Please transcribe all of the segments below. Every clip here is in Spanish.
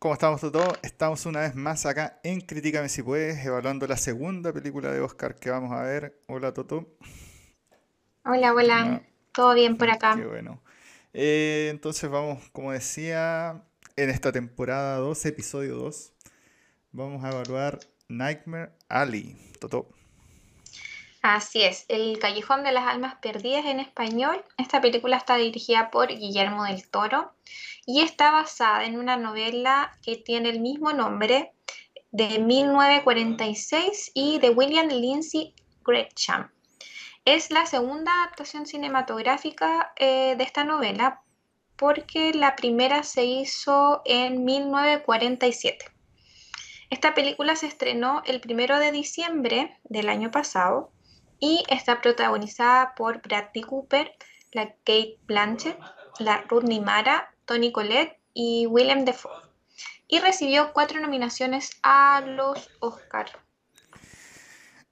¿Cómo estamos todos? Estamos una vez más acá en Critícame si puedes, evaluando la segunda película de Oscar que vamos a ver. Hola Toto. Hola, hola. ¿Todo bien por acá? Qué bueno. Eh, entonces vamos, como decía, en esta temporada 2, episodio 2, vamos a evaluar Nightmare Alley. Toto. Así es, El Callejón de las Almas Perdidas en español. Esta película está dirigida por Guillermo del Toro y está basada en una novela que tiene el mismo nombre de 1946 y de William Lindsay Gresham. Es la segunda adaptación cinematográfica eh, de esta novela porque la primera se hizo en 1947. Esta película se estrenó el primero de diciembre del año pasado y está protagonizada por Bradley Cooper, la Kate Blanchett, la Rodney Mara, Tony Collette y Willem Dafoe. Y recibió cuatro nominaciones a los Oscars.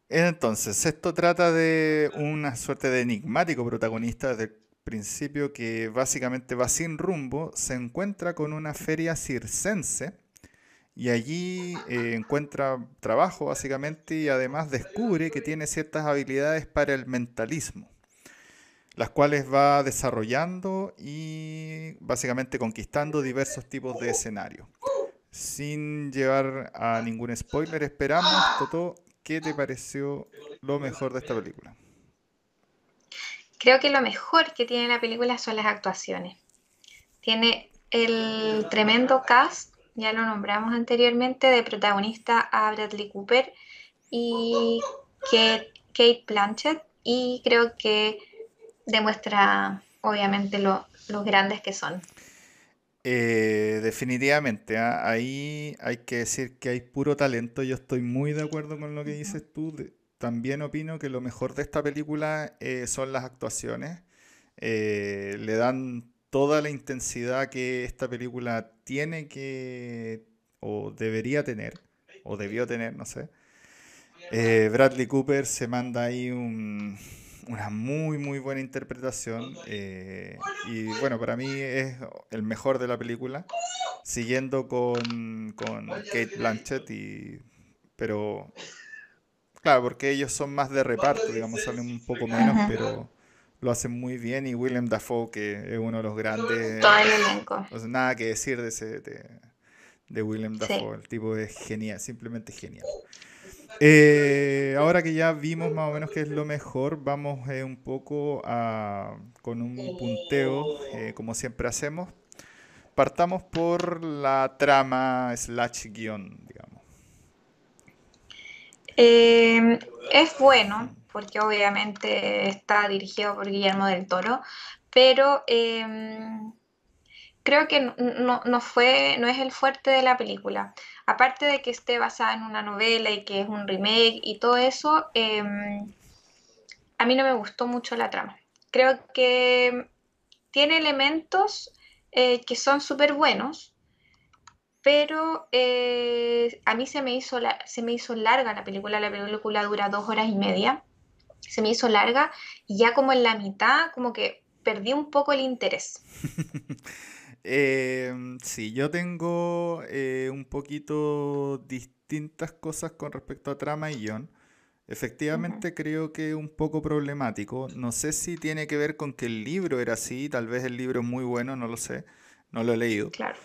Entonces, esto trata de una suerte de enigmático protagonista desde el principio que básicamente va sin rumbo, se encuentra con una feria circense y allí eh, encuentra trabajo básicamente y además descubre que tiene ciertas habilidades para el mentalismo, las cuales va desarrollando y básicamente conquistando diversos tipos de escenarios. Sin llevar a ningún spoiler, esperamos, Toto, ¿qué te pareció lo mejor de esta película? Creo que lo mejor que tiene la película son las actuaciones. Tiene el tremendo cast ya lo nombramos anteriormente, de protagonista a Bradley Cooper y Kate, Blanchett, y creo que demuestra obviamente lo, los grandes que son. Eh, definitivamente, ¿ah? ahí hay que decir que hay puro talento. Yo estoy muy de acuerdo con lo que dices tú. También opino que lo mejor de esta película eh, son las actuaciones. Eh, le dan toda la intensidad que esta película tiene que, o debería tener, o debió tener, no sé. Eh, Bradley Cooper se manda ahí una muy, muy buena interpretación. Eh, y bueno, para mí es el mejor de la película, siguiendo con, con Kate Blanchett, y, pero claro, porque ellos son más de reparto, digamos, salen un poco menos, pero lo hacen muy bien y Willem Dafoe, que es uno de los grandes. Todo el elenco. nada que decir de ese de, Willem Dafoe. El tipo es genial, simplemente genial. Eh, ahora que ya vimos más o menos qué es lo mejor, vamos eh, un poco a, con un punteo, eh, como siempre hacemos. Partamos por la trama slash guion, digamos. es bueno, porque obviamente está dirigido por Guillermo del Toro, pero em, creo que no, fue, no es el fuerte de la película. Aparte de que esté basada en una novela y que es un remake y todo eso, em, a mí no me gustó mucho la trama. Creo que tiene elementos eh, que son súper buenos, pero eh, a mí se me, hizo se me hizo larga la película. La película dura dos horas y media se me hizo larga y ya como en la mitad como que perdí un poco el interés. Em, sí, yo tengo eh, un poquito distintas cosas con respecto a trama y guion. Efectivamente creo que es un poco problemático. No sé si tiene que ver con que el libro era así, tal vez el libro es muy bueno, no lo sé, no lo he leído. Claro.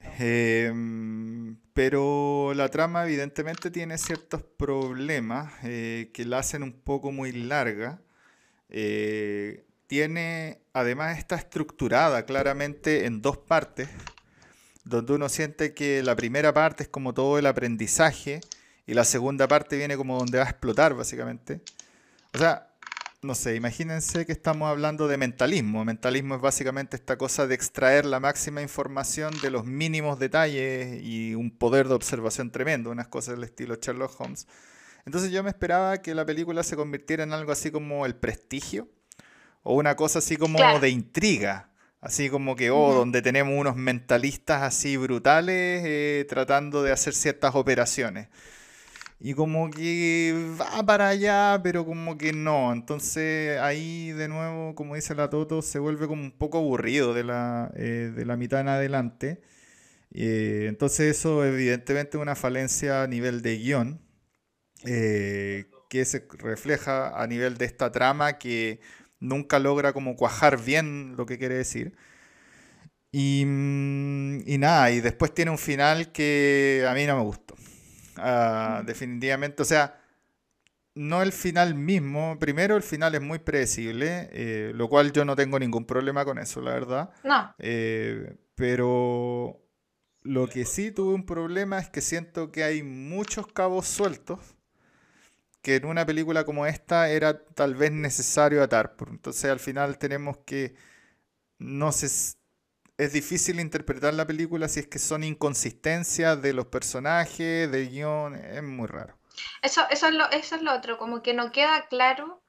Em, pero la trama evidentemente tiene ciertos problemas eh, que la hacen un poco muy larga. Eh, tiene, además está estructurada claramente en dos partes, donde uno siente que la primera parte es como todo el aprendizaje y la segunda parte viene como donde va a explotar básicamente. O sea, no sé, imagínense que estamos hablando de mentalismo. Mentalismo es básicamente esta cosa de extraer la máxima información de los mínimos detalles y un poder de observación tremendo, unas cosas del estilo Sherlock Holmes. Entonces yo me esperaba que la película se convirtiera en algo así como el prestigio o una cosa así como de intriga. Así como que, oh, donde tenemos unos mentalistas así brutales eh, tratando de hacer ciertas operaciones. Y como que va para allá, pero como que no. Entonces ahí de nuevo, como dice la Toto, se vuelve como un poco aburrido de la, eh, de la mitad en adelante. Eh, entonces eso evidentemente es una falencia a nivel de guion, eh, que se refleja a nivel de esta trama que nunca logra como cuajar bien lo que quiere decir. Y, mm, y nada, y después tiene un final que a mí no me Ah, definitivamente, o sea, no el final mismo. Primero, el final es muy predecible, eh, lo cual yo no tengo ningún problema con eso, la verdad. No. Eh, pero lo que sí tuve un problema es que siento que hay muchos cabos sueltos que en una película como esta era tal vez necesario atar. Entonces al final tenemos que, no sé, es difícil interpretar la película si es que son inconsistencias de los personajes, de guion, es muy raro. Eso, eso, es lo, eso es lo otro, como que no queda claro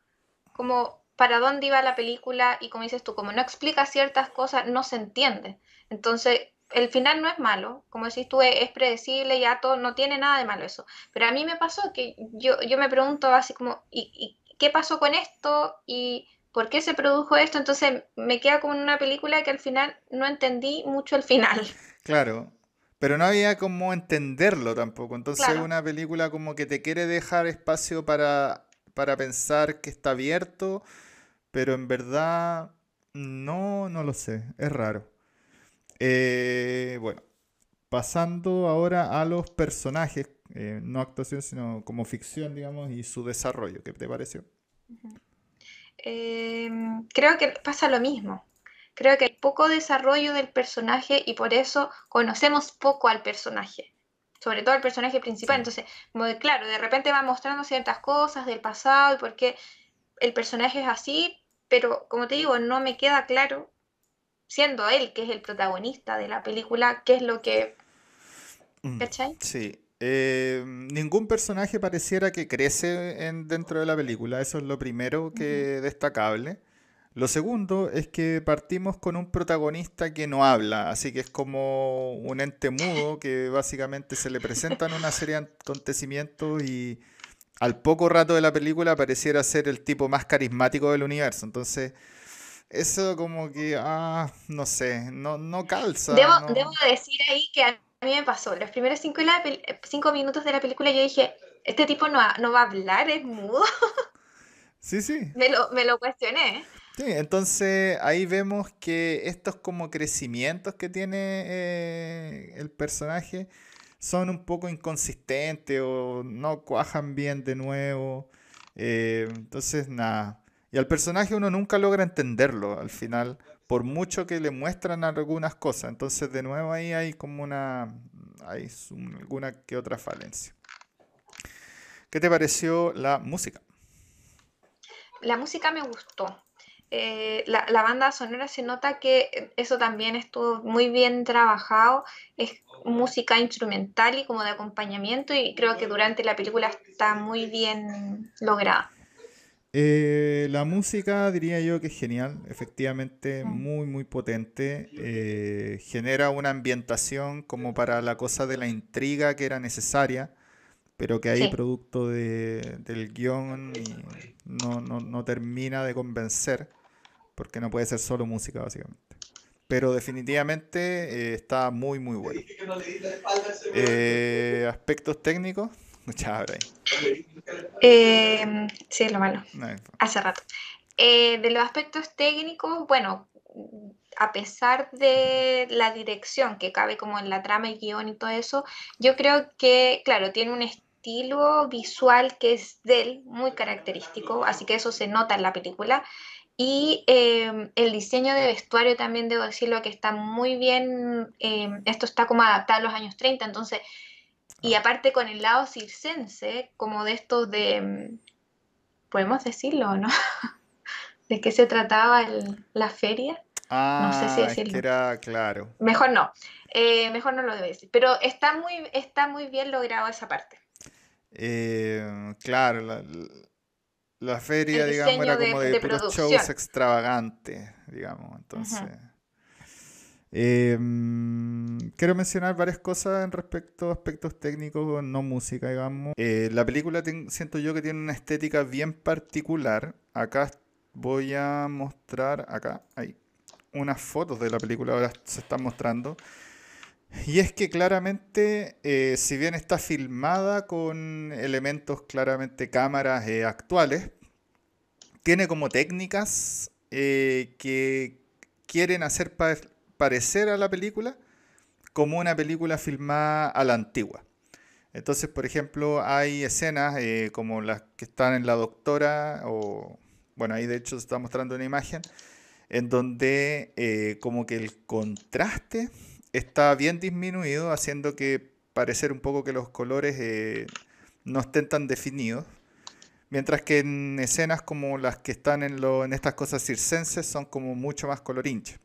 como para dónde iba la película y como dices tú, como no explica ciertas cosas, no se entiende. Entonces, el final no es malo, como decís tú, es, predecible, ya todo, no tiene nada de malo eso. Pero a mí me pasó que yo, yo me pregunto así como, ¿y, ¿y qué pasó con esto? ¿Y ¿por qué se produjo esto? Entonces me queda como en una película que al final no entendí mucho el final. Claro, pero no había como entenderlo tampoco. Entonces es una película como que te quiere dejar espacio para, para pensar que está abierto, pero en verdad no, no lo sé, es raro. Eh, bueno, pasando ahora a los personajes, eh, no actuación, sino como ficción, digamos, y su desarrollo, ¿qué te pareció? Em, creo que pasa lo mismo. Creo que hay poco desarrollo del personaje y por eso conocemos poco al personaje, sobre todo al personaje principal. Entonces, claro, de repente va mostrando ciertas cosas del pasado y por qué el personaje es así, pero como te digo, no me queda claro, siendo él que es el protagonista de la película, qué es lo que... Mm, ¿Cachai? Sí, eh, ningún personaje pareciera que crece en, dentro de la película, eso es lo primero que destacable. Lo segundo es que partimos con un protagonista que no habla, así que es como un ente mudo que básicamente se le presentan una serie de acontecimientos y al poco rato de la película pareciera ser el tipo más carismático del universo. Entonces, eso como que, ah, no sé, no, no calza. Debo, debo decir ahí que a mí me pasó. Los primeros cinco, cinco minutos de la película yo dije, este tipo no, no va a hablar, es mudo. Sí, sí. Me lo, me lo cuestioné. Sí, entonces ahí vemos que estos como crecimientos que tiene eh, el personaje son un poco inconsistentes o no cuajan bien de nuevo. Eh, entonces, nada. Y al personaje uno nunca logra entenderlo al final por mucho que le muestran algunas cosas. Entonces, de nuevo ahí hay como una, hay alguna que otra falencia. ¿Qué te pareció la música? La música me gustó. Eh, la, banda sonora se nota que eso también estuvo muy bien trabajado. Es música instrumental y como de acompañamiento y creo que durante la película está muy bien lograda. Eh, la música diría yo que es genial, efectivamente muy muy potente, eh, genera una ambientación como para la cosa de la intriga que era necesaria, pero que ahí producto del guion no, no, termina de convencer, porque no puede ser solo música básicamente. Pero definitivamente eh, está muy muy bueno. aspectos técnicos. Muchas eh, sí, es lo malo. Hace rato. Eh, de los aspectos técnicos, bueno, a pesar de la dirección que cabe como en la trama y guion y todo eso, yo creo que, claro, tiene un estilo visual que es de él muy característico, así que eso se nota en la película. Y eh, el diseño de vestuario también debo decirlo que está muy bien, esto está como adaptado a los años 30, entonces y aparte con el lado circense, como de estos de, mm, podemos decirlo, ¿no? ¿De qué se trataba la feria? Ah, no sé si decirlo. Es que era claro. Mejor no, eh, mejor no lo debe decir. Pero está muy, está muy bien logrado esa parte. Eh, claro, la, feria, digamos, era como de, de shows extravagantes, digamos. Entonces. Em, quiero mencionar varias cosas en respecto a aspectos técnicos, no música, digamos. Eh, la película siento yo que tiene una estética bien particular. Acá voy a mostrar, acá hay unas fotos de la película, ahora se están mostrando. Y es que claramente, eh, si bien está filmada con elementos claramente cámaras eh, actuales, tiene como técnicas que quieren hacer parecer a la película como una película filmada a la antigua. Entonces, por ejemplo, hay escenas como las que están en La Doctora, o bueno, ahí de hecho se está mostrando una imagen, en donde como que el contraste está bien disminuido, haciendo que parecer un poco que los colores eh, no estén tan definidos. Mientras que en escenas como las que están en, lo, en estas cosas circenses son como mucho más colorinches.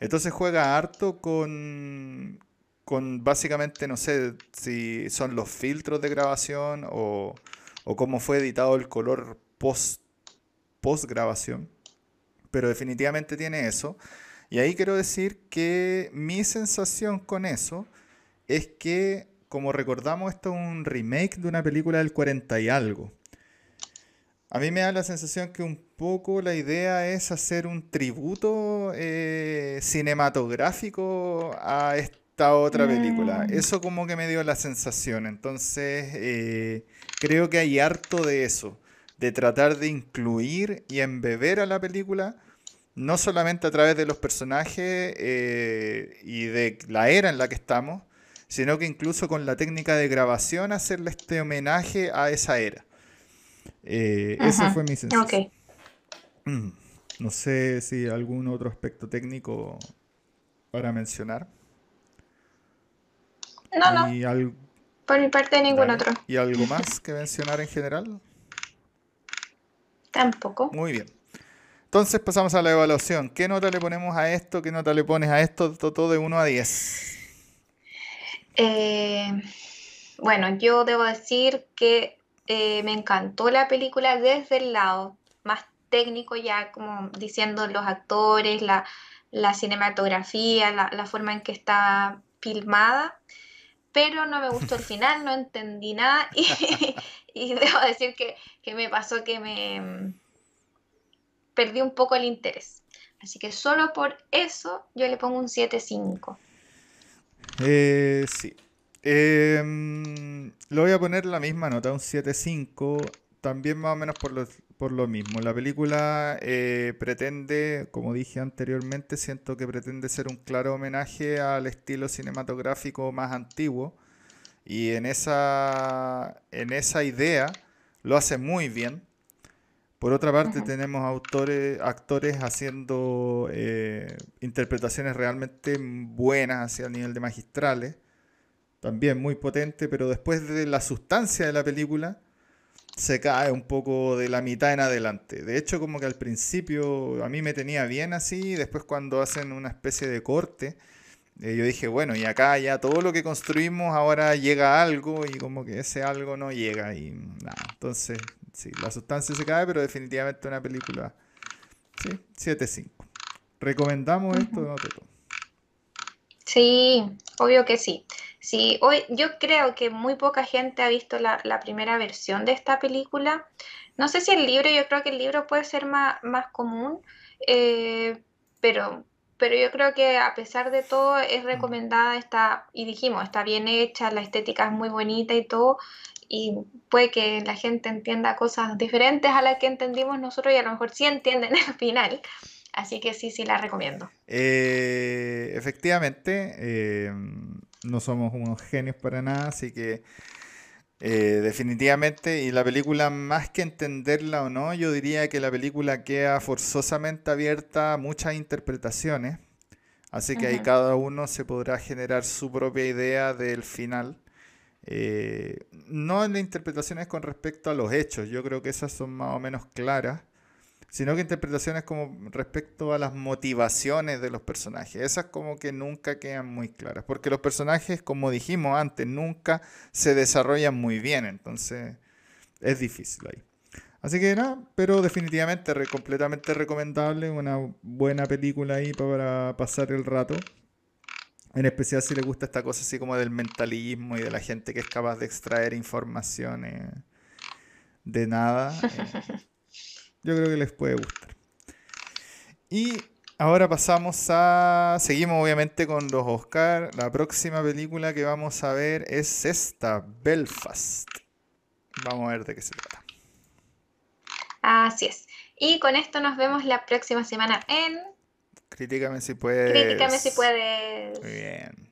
Entonces juega harto con, con básicamente, no sé si son los filtros de grabación o, o cómo fue editado el color post, post grabación. Pero definitivamente tiene eso. Y ahí quiero decir que mi sensación con eso es que, como recordamos, esto es un remake de una película del 40 y algo. A mí me da la sensación que un poco la idea es hacer un tributo eh, cinematográfico a esta otra película. Mm. Eso como que me dio la sensación. Entonces, eh, creo que hay harto de eso, de tratar de incluir y embeber a la película no solamente a través de los personajes eh, y de la era en la que estamos, sino que incluso con la técnica de grabación hacerle este homenaje a esa era. Eh, ese fue mi sensación. Mm, no sé si algún otro aspecto técnico para mencionar. No, no. Por mi parte, ningún otro. ¿Y algo más que mencionar en general? Tampoco. Muy bien. Entonces pasamos a la evaluación. ¿Qué nota le ponemos a esto? ¿Qué nota le pones a esto? Todo de 1 a 10. Eh, bueno, yo debo decir que eh, me encantó la película desde el lado más técnico, ya como diciendo los actores, la, cinematografía, la, forma en que está filmada, pero no me gustó el final, no entendí nada y, debo decir que me pasó que me perdí un poco el interés. Así que solo por eso yo le pongo un 7.5. Eh, sí. Em, lo voy a poner la misma nota, un 7.5. También más o menos por lo, por lo mismo. La película eh, pretende, como dije anteriormente, siento que pretende ser un claro homenaje al estilo cinematográfico más antiguo. Y en esa, en esa idea lo hace muy bien. Por otra parte, tenemos autores, actores haciendo eh, interpretaciones realmente buenas hacia el nivel de magistrales. También muy potente, pero después de la sustancia de la película, se cae un poco de la mitad en adelante. De hecho, como que al principio a mí me tenía bien así, después cuando hacen una especie de corte, eh, yo dije, bueno, y acá ya todo lo que construimos ahora llega a algo y como que ese algo no llega y nada. Entonces sí, la sustancia se cae, pero definitivamente una película. Sí, 7-5. ¿Recomendamos esto no, Sí, obvio que sí. Sí, hoy yo creo que muy poca gente ha visto la, primera versión de esta película. No sé si el libro, yo creo que el libro puede ser más, más común, eh, pero, pero yo creo que a pesar de todo es mm. recomendada, está, y dijimos, está bien hecha, la estética es muy bonita y todo, y puede que la gente entienda cosas diferentes a las que entendimos nosotros y a lo mejor sí entienden al final. Así que sí, sí la recomiendo. Eh, efectivamente, eh, no somos unos genios para nada, así que eh, definitivamente, y la película más que entenderla o no, yo diría que la película queda forzosamente abierta a muchas interpretaciones, así que ahí cada uno se podrá generar su propia idea del final. Eh, no en las interpretaciones con respecto a los hechos, yo creo que esas son más o menos claras, sino que interpretaciones como respecto a las motivaciones de los personajes. Esas como que nunca quedan muy claras, porque los personajes, como dijimos antes, nunca se desarrollan muy bien, entonces es difícil ahí. Así que nada, pero definitivamente completamente recomendable, una buena película ahí para pasar el rato. En especial si le gusta esta cosa así como del mentalismo y de la gente que es capaz de extraer informaciones de nada. Eh, yo creo que les puede gustar. Y Ahora pasamos a. Seguimos obviamente con los Oscar. La próxima película que vamos a ver es esta, Belfast. Vamos a ver de qué se trata. Así es. Y con esto nos vemos la próxima semana en Críticame si puedes. Críticame si puedes. Muy bien.